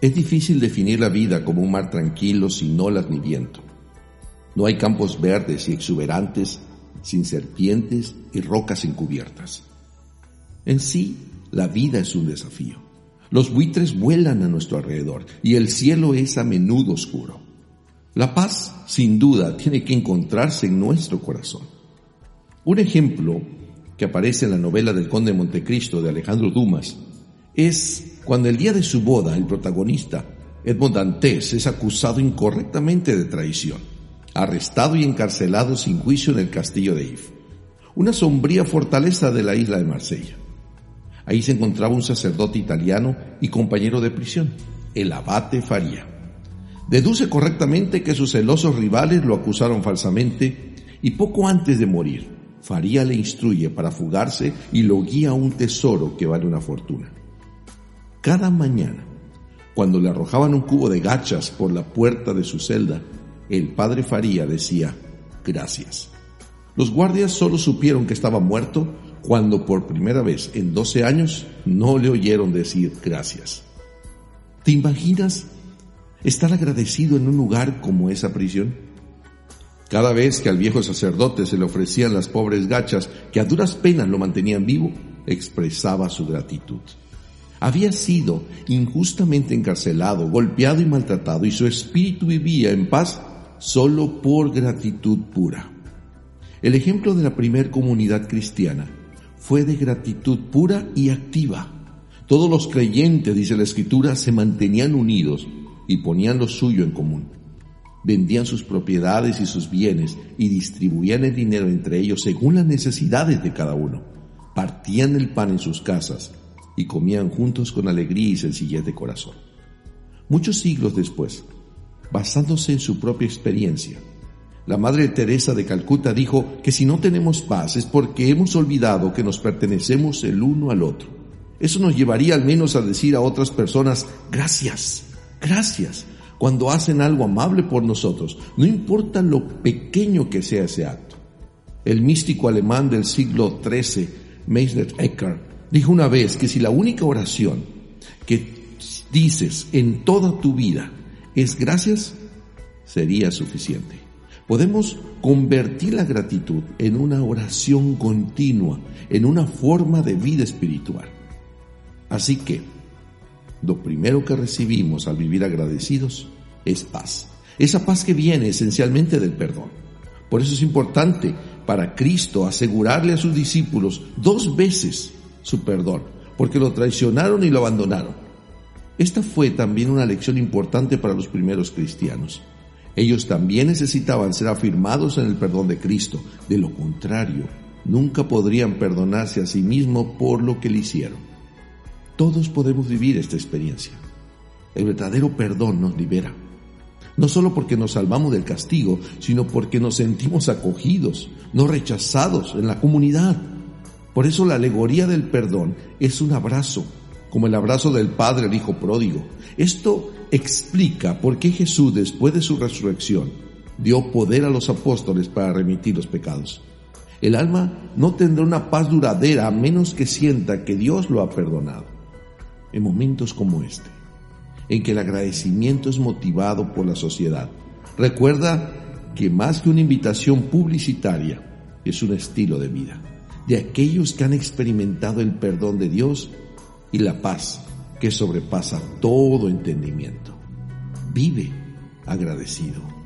Es difícil definir la vida como un mar tranquilo sin olas ni viento. No hay campos verdes y exuberantes sin serpientes y rocas encubiertas. En sí, la vida es un desafío. Los buitres vuelan a nuestro alrededor y el cielo es a menudo oscuro. La paz, sin duda, tiene que encontrarse en nuestro corazón. Un ejemplo que aparece en la novela del Conde de Montecristo de Alejandro Dumas es cuando el día de su boda el protagonista, Edmond Dantes, es acusado incorrectamente de traición, arrestado y encarcelado sin juicio en el castillo de If, una sombría fortaleza de la isla de Marsella. Ahí se encontraba un sacerdote italiano y compañero de prisión, el abate Faría. Deduce correctamente que sus celosos rivales lo acusaron falsamente y poco antes de morir, Faría le instruye para fugarse y lo guía a un tesoro que vale una fortuna. Cada mañana, cuando le arrojaban un cubo de gachas por la puerta de su celda, el padre Faría decía, gracias. Los guardias solo supieron que estaba muerto cuando por primera vez en 12 años no le oyeron decir gracias. ¿Te imaginas estar agradecido en un lugar como esa prisión? Cada vez que al viejo sacerdote se le ofrecían las pobres gachas que a duras penas lo mantenían vivo, expresaba su gratitud. Había sido injustamente encarcelado, golpeado y maltratado y su espíritu vivía en paz solo por gratitud pura. El ejemplo de la primer comunidad cristiana fue de gratitud pura y activa. Todos los creyentes, dice la escritura, se mantenían unidos y ponían lo suyo en común. Vendían sus propiedades y sus bienes y distribuían el dinero entre ellos según las necesidades de cada uno. Partían el pan en sus casas y comían juntos con alegría y sencillez de corazón. Muchos siglos después, basándose en su propia experiencia, la Madre Teresa de Calcuta dijo que si no tenemos paz es porque hemos olvidado que nos pertenecemos el uno al otro. Eso nos llevaría al menos a decir a otras personas gracias, gracias, cuando hacen algo amable por nosotros, no importa lo pequeño que sea ese acto. El místico alemán del siglo XIII, Meisner Eckhart, dijo una vez que si la única oración que dices en toda tu vida es gracias, sería suficiente. Podemos convertir la gratitud en una oración continua, en una forma de vida espiritual. Así que, lo primero que recibimos al vivir agradecidos es paz. Esa paz que viene esencialmente del perdón. Por eso es importante para Cristo asegurarle a sus discípulos dos veces su perdón, porque lo traicionaron y lo abandonaron. Esta fue también una lección importante para los primeros cristianos. Ellos también necesitaban ser afirmados en el perdón de Cristo. De lo contrario, nunca podrían perdonarse a sí mismos por lo que le hicieron. Todos podemos vivir esta experiencia. El verdadero perdón nos libera. No solo porque nos salvamos del castigo, sino porque nos sentimos acogidos, no rechazados en la comunidad. Por eso la alegoría del perdón es un abrazo, como el abrazo del Padre al Hijo pródigo. Esto explica por qué Jesús, después de su resurrección, dio poder a los apóstoles para remitir los pecados. El alma no tendrá una paz duradera a menos que sienta que Dios lo ha perdonado. En momentos como este, en que el agradecimiento es motivado por la sociedad, recuerda que más que una invitación publicitaria, es un estilo de vida de aquellos que han experimentado el perdón de Dios y la paz que sobrepasa todo entendimiento. Vive agradecido.